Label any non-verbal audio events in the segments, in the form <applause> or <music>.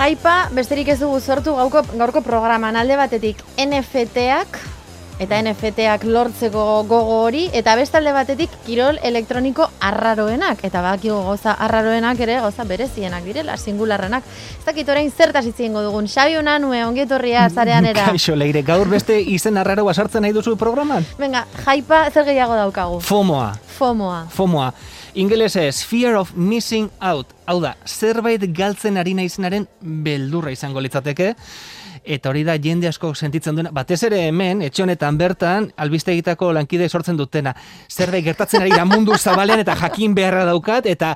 Jaipa, besterik ez dugu sortu gauko, gaurko programan alde batetik NFT-ak, eta NFT-ak lortzeko gogo hori, eta bestalde batetik kirol elektroniko arraroenak, eta bakigu goza arraroenak ere, goza berezienak direla, singularrenak. Ez dakit orain zertaz itziengo dugun, Xabi Unanue, ongietorria zarean era. <laughs> Kaixo, leire, gaur beste izen arraroa sartzen nahi duzu programan? Venga, jaipa zer gehiago daukagu? FOMOa. FOMOa. FOMOa. Ingelesez, fear of missing out. Hau da, zerbait galtzen ari naizenaren beldurra izango litzateke eta hori da jende asko sentitzen duena, batez ere hemen, etxe honetan bertan, albiste egitako lankide sortzen dutena. Zerbait gertatzen ari da mundu zabalean eta jakin beharra daukat, eta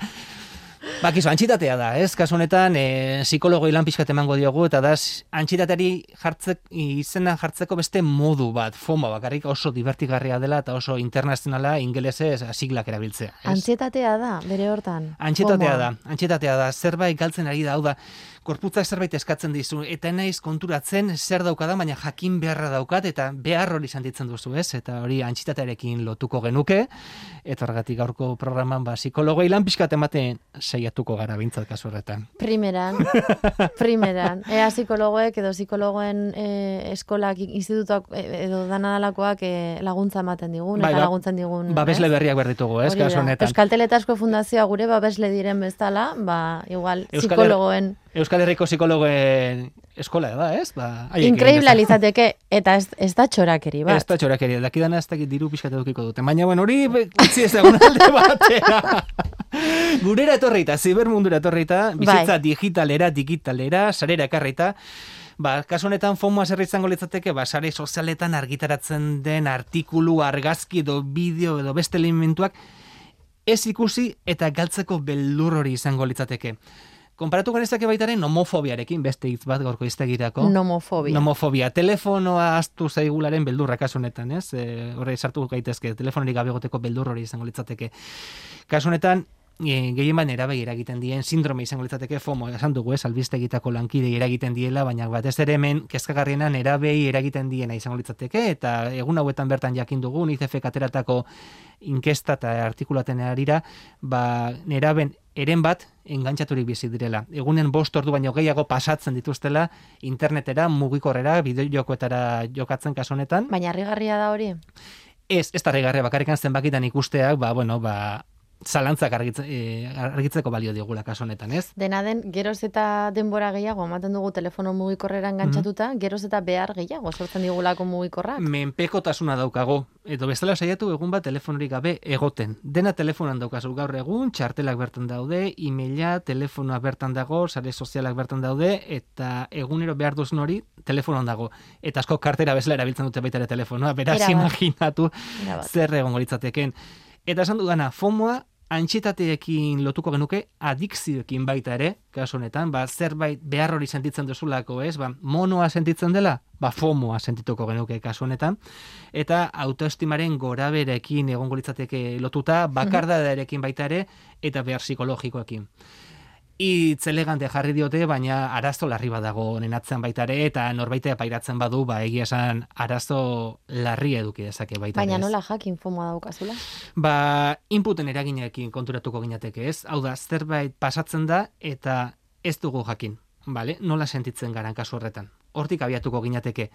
Bakizu, antxitatea da, ez? Kasu honetan, e, psikologo ilan pixkat emango diogu, eta da, antxitateari jartzek, izena jartzeko beste modu bat, FOMO bakarrik oso divertigarria dela, eta oso internazionala ingelesez siglak erabiltzea. Ez? Antxetatea da, bere hortan. Antxetatea da, antxetatea da, zerbait galtzen ari da, hau da, korputzak zerbait eskatzen dizu, eta naiz konturatzen zer daukada, baina jakin beharra daukat, eta behar hori santitzen duzu, ez? Eta hori antxitatearekin lotuko genuke, eta horregatik gaurko programan, ba, psikologo ilan pixkat ematen saiatuko gara bintzat kasu horretan. Primeran, <laughs> primeran. Ea psikologoek edo psikologoen e, eskolak, institutuak e, edo danadalakoak e, laguntza ematen digun, Bai, eta ba- laguntzen digun. Babesle ez? berriak berditugu, ez, kasu honetan. Euskal Teletasko Fundazioa gure babesle diren bezala, ba, igual, Euskal psikologoen Euskal Herriko psikologoen eskola da, ez? Ba, dezakete. litzateke, eta ez, ez da txorakeri, Ez bat. da txorakeria, dakidana ez dakit diru pixkat edukiko dute. Baina, bueno, hori utzi ez egun alde batera. <laughs> Gurera etorreita, zibermundura etorreita, bizitza Bai. digitalera, digitalera, sarera ekarreita, ba, kasu honetan FOMOa zer izango litzateke, ba, sare sozialetan argitaratzen den artikulu, argazki edo bideo edo beste elementuak ez ikusi eta galtzeko beldur hori izango litzateke. Konparatu genezake baitaren nomofobiarekin beste hitz bat gorko iztegirako. Nomofobia. Nomofobia. Telefonoa astu zaigularen beldurra kasu honetan, ez? E, horre sartu gaitezke, telefonorik gabe egoteko beldur hori izango litzateke. Kasu honetan, e, gehien bat nerabei eragiten dien sindrome izango litzateke FOMO, esan dugu, ez, albiste egitako lankide eragiten diela, baina batez ere hemen kezkagarriena nerabei eragiten diena izango litzateke, eta egun hauetan bertan jakin dugu, ICF ateratako inkesta eta artikulaten arira, ba, neraben eren bat engantzaturik bizi direla. Egunen bost ordu baino gehiago pasatzen dituztela internetera, mugikorrera, bideojokoetara jokatzen kasu honetan. Baina harrigarria da hori. Ez, ez tarrigarria bakarrikan zenbakitan ikusteak, ba, bueno, ba, zalantzak argitze, eh, argitzeko balio digula kasu honetan, ez? Dena den, geroz eta denbora gehiago, ematen dugu telefono mugikorrera engantzatuta, geroz eta behar gehiago sortzen digulako mugikorrak. Menpekotasuna daukago, edo bestela saiatu egun bat telefonorik gabe egoten. Dena telefonan daukazu gaur egun, txartelak bertan daude, emaila, telefonoa bertan dago, sare sozialak bertan daude, eta egunero behar duzun hori telefonoan dago. Eta asko kartera bezala erabiltzen dute baita ere telefonoa, beraz Erabat. <laughs> imaginatu Erabat. zer egongo litzateken. Eta esan dudana, FOMOa antxitateekin lotuko genuke adikzioekin baita ere, kasu honetan, ba, zerbait behar hori sentitzen duzulako, ez? Ba, monoa sentitzen dela, ba, FOMOa sentituko genuke kasu honetan, eta autoestimaren goraberekin egongo litzateke lotuta, bakardadarekin baita ere, eta behar psikologikoekin. Itz elegante jarri diote, baina arazo larri badago honen atzean baita ere, eta norbaitea pairatzen badu, ba, egia esan arazo larri eduki dezake baita Baina nola jakin fomoa daukazula? Ba, inputen eraginekin konturatuko ginateke, ez? Hau da, zerbait pasatzen da eta ez dugu jakin, bale? Nola sentitzen garan kasu horretan. Hortik abiatuko ginateke.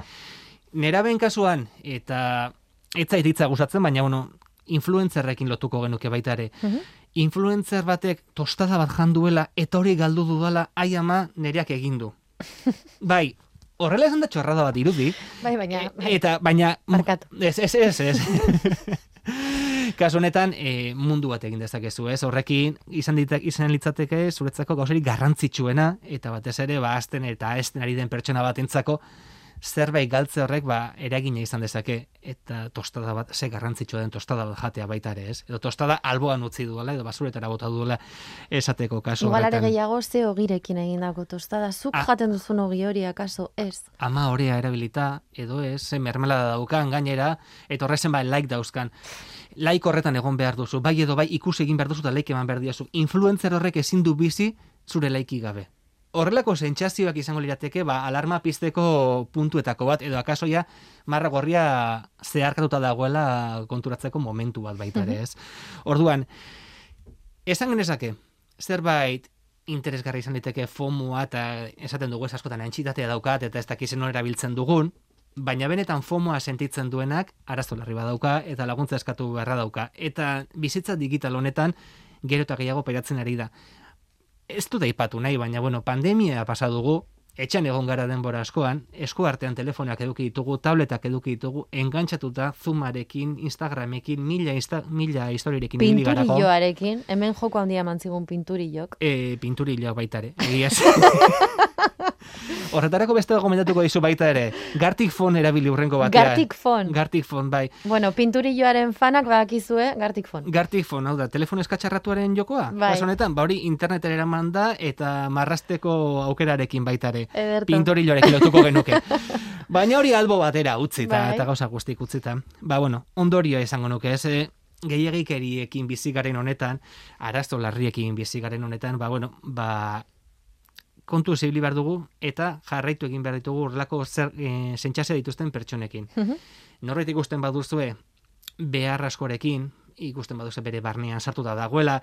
Neraben kasuan, eta ez zait hitza gustatzen, baina bueno, influencerrekin lotuko genuke baita ere. Mhm. Influencer batek tostada bat janduela eta hori galdu dudala ai ama nereak egin du. <laughs> bai, horrela esan da txorrada bat irudi, Bai, baina... E- eta baina Barkatu. ez ez ez ez. <laughs> Kasu honetan e, mundu bat egin dezakezu, ez? Horrekin izan ditak izan litzateke zuretzako gauzerik garrantzitsuena eta batez ere ba azten eta esten ari den pertsona batentzako zerbait galtze horrek ba eragina izan dezake eta tostada bat ze garrantzitsua den tostada bat jatea baita ere, ez? Edo tostada alboan utzi duela edo basuretara bota duela esateko kasu horretan. gehiago ze ogirekin egindako tostada. Zuk Ah. jaten duzun ogi hori akaso ez. ama orea erabilita, edo ez, ze mermelada daukan gainera, eta horrezen bai like dauzkan. Like horretan egon behar duzu, bai edo bai ikusi egin behar duzu eta like eman behar diazu. Influencer horrek ezin du bizi zure laiki gabe. Horrelako sentsazioak izango lirateke, ba, alarma pizteko puntuetako bat, edo akasoia marra gorria zeharkatuta dagoela konturatzeko momentu bat baita ere, ez? Orduan, esan genezake, zerbait interesgarri izan liteke FOMOa eta esaten dugu ez askotan entxitatea daukat eta ez dakizen nora erabiltzen dugun, baina benetan FOMOa sentitzen duenak arazo larri badauka eta laguntza eskatu beharra dauka. Eta bizitza digital honetan gero eta gehiago peratzen ari da. Ez du da ipatu nahi, baina bueno, pandemia pasa etxan egon gara denbora askoan, esku artean telefonak eduki ditugu, tabletak eduki ditugu, engantzatuta Zumarekin, Instagramekin, mila, insta, mila historirekin. Pinturilloarekin, hemen joko handia mantzigun pinturillok. E, pinturillo baitare, egiaz. <laughs> Horretarako beste gomendatuko dizu baita ere, Gartic Phone erabili urrengo batean. Gartic Phone. Gartic Phone, bai. Bueno, pinturilloaren fanak badakizue Gartic Phone. Gartic Phone, hau da, telefono eskatxarratuaren jokoa? Bai. Kasu honetan, ba hori internetera eraman da eta marrasteko aukerarekin baita Pintorilloarekin lotuko genuke. <laughs> Baina hori albo batera Bai. eta gauza guztik utzita. Ba bueno, ondorio izango nuke, ez eh, gehiagikeriekin bizigaren honetan, arazo larriekin bizigaren honetan, ba bueno, ba kontu zibili behar dugu eta jarraitu egin behar ditugu horrelako zer e, sentsazioa dituzten pertsonekin. Mhm. Norbait ikusten baduzue behar askorekin, ikusten baduzu bere barnean sartuta dagoela,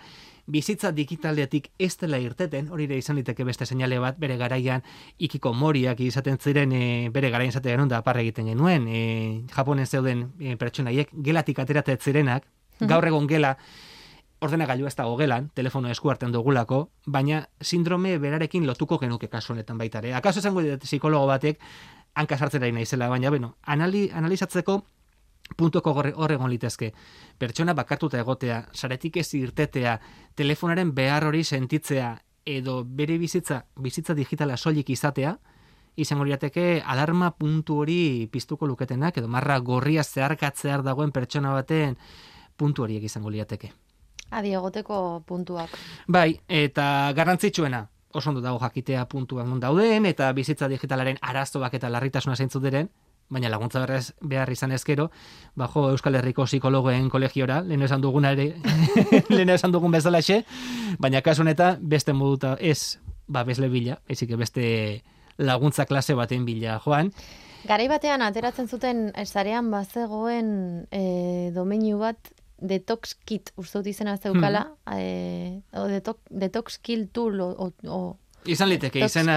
bizitza digitaletik ez dela irteten, hori ere izan liteke beste seinale bat bere garaian ikiko moriak izaten ziren e, bere garaian izaten genuen da aparra egiten genuen, e, Japonen zeuden e, pertsonaiek gelatik ateratzen zirenak, gaur egon gela ordenagailu ez dago gelan, telefono esku artean dugulako, baina sindrome berarekin lotuko genuke kasu honetan baita ere. Akaso esango dut psikologo batek hanka sartzen ari naizela, baina beno, anali, analizatzeko puntuko gorre hor egon litezke. Pertsona bakartuta egotea, saretik ez irtetea, telefonaren behar hori sentitzea, edo bere bizitza, bizitza digitala soilik izatea, izango lirateke alarma puntu hori piztuko luketenak, edo marra gorria zeharkatzear dagoen pertsona baten puntu horiek izango lirateke. Adi egoteko puntuak. Bai, eta garrantzitsuena, oso ondo dago jakitea puntuan non dauden, eta bizitza digitalaren arazoak eta larritasuna zeintzu diren, baina laguntza berrez behar izan ezkero, bajo Euskal Herriko psikologoen kolegiora, lehen esan duguna ere, <laughs> lehen esan dugun bezalaxe, baina kasu honetan beste moduta ez, ba bezle bila, ezik beste laguntza klase baten bila joan, Garai batean ateratzen zuten eh, sarean bazegoen e, domeinu bat detox kit, uste dut izena zeukala, e, o detox, detox kill tool, o, o, o izan liteke, izena...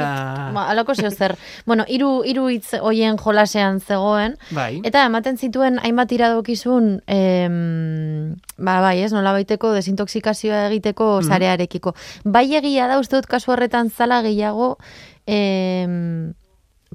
Ba, alako zeo zer. bueno, hiru hiru hitz hoien jolasean zegoen, Bai, Eta ematen zituen hainbat iradokizun, em, ba, bai, ez, nola baiteko desintoxikazioa egiteko Mhm. sarearekiko. Bai egia da, uste dut kasu horretan zala gehiago em,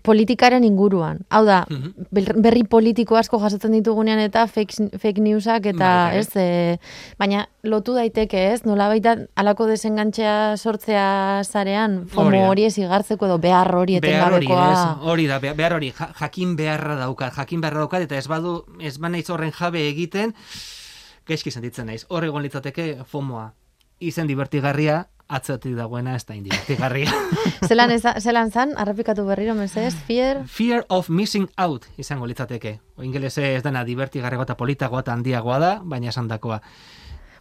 politikaren inguruan. Hau da, Mhm. ber- berri politiko asko jasotzen ditugunean eta fake, fake newsak eta, Bai, bai. ez, e, baina lotu daiteke, ez, nola baita alako desengantxea sortzea zarean, fomo hori ez igartzeko edo behar hori etengabekoa. hori da, be- behar hori, ja- jakin beharra daukat, jakin beharra daukat, eta ez badu, ez banaiz horren jabe egiten, gaizki sentitzen naiz. Hor egon litzateke FOMOa. Izen divertigarria, atzetik dagoena ez da indibertigarria. <laughs> zelan, eza, zelan zan, arrepikatu berriro, mesez, fear, Fear of missing out izango litzateke. O ingelese ez dena divertigarriagoa eta politagoa eta handiagoa da, baina esandakoa.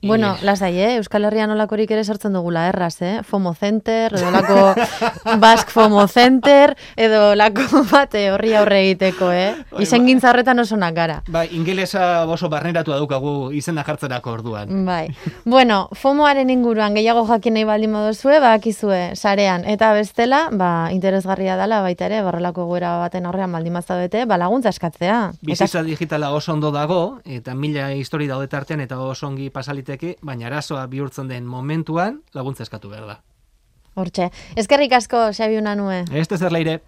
Bueno, lasai, eh? Euskal Herrian olakorik ere sortzen dugula erraz, eh? Fomo Center, edo lako <laughs> Bask Fomo Center, edo lako <laughs> bate horri aurre egiteko, eh? Bai, Izen gintza horretan osonak gara. Bai, ingelesa oso barneratu daukagu izena jartzerako orduan. Bai. Bueno, FOMOaren inguruan gehiago jakin nahi baldin moduzue, bakizue sarean. Eta bestela, ba, interesgarria dela baita ere, barrelako goera baten aurrean baldin mazaudete, ba, laguntza eskatzea. Bizitza digitala oso ondo dago, eta mila histori daude tartean eta oso ongi pasaliteke, baina arazoa bihurtzen den momentuan laguntza eskatu behar da. hortxe. Eskerrik asko, Xabi Unanue. Ez zer leire.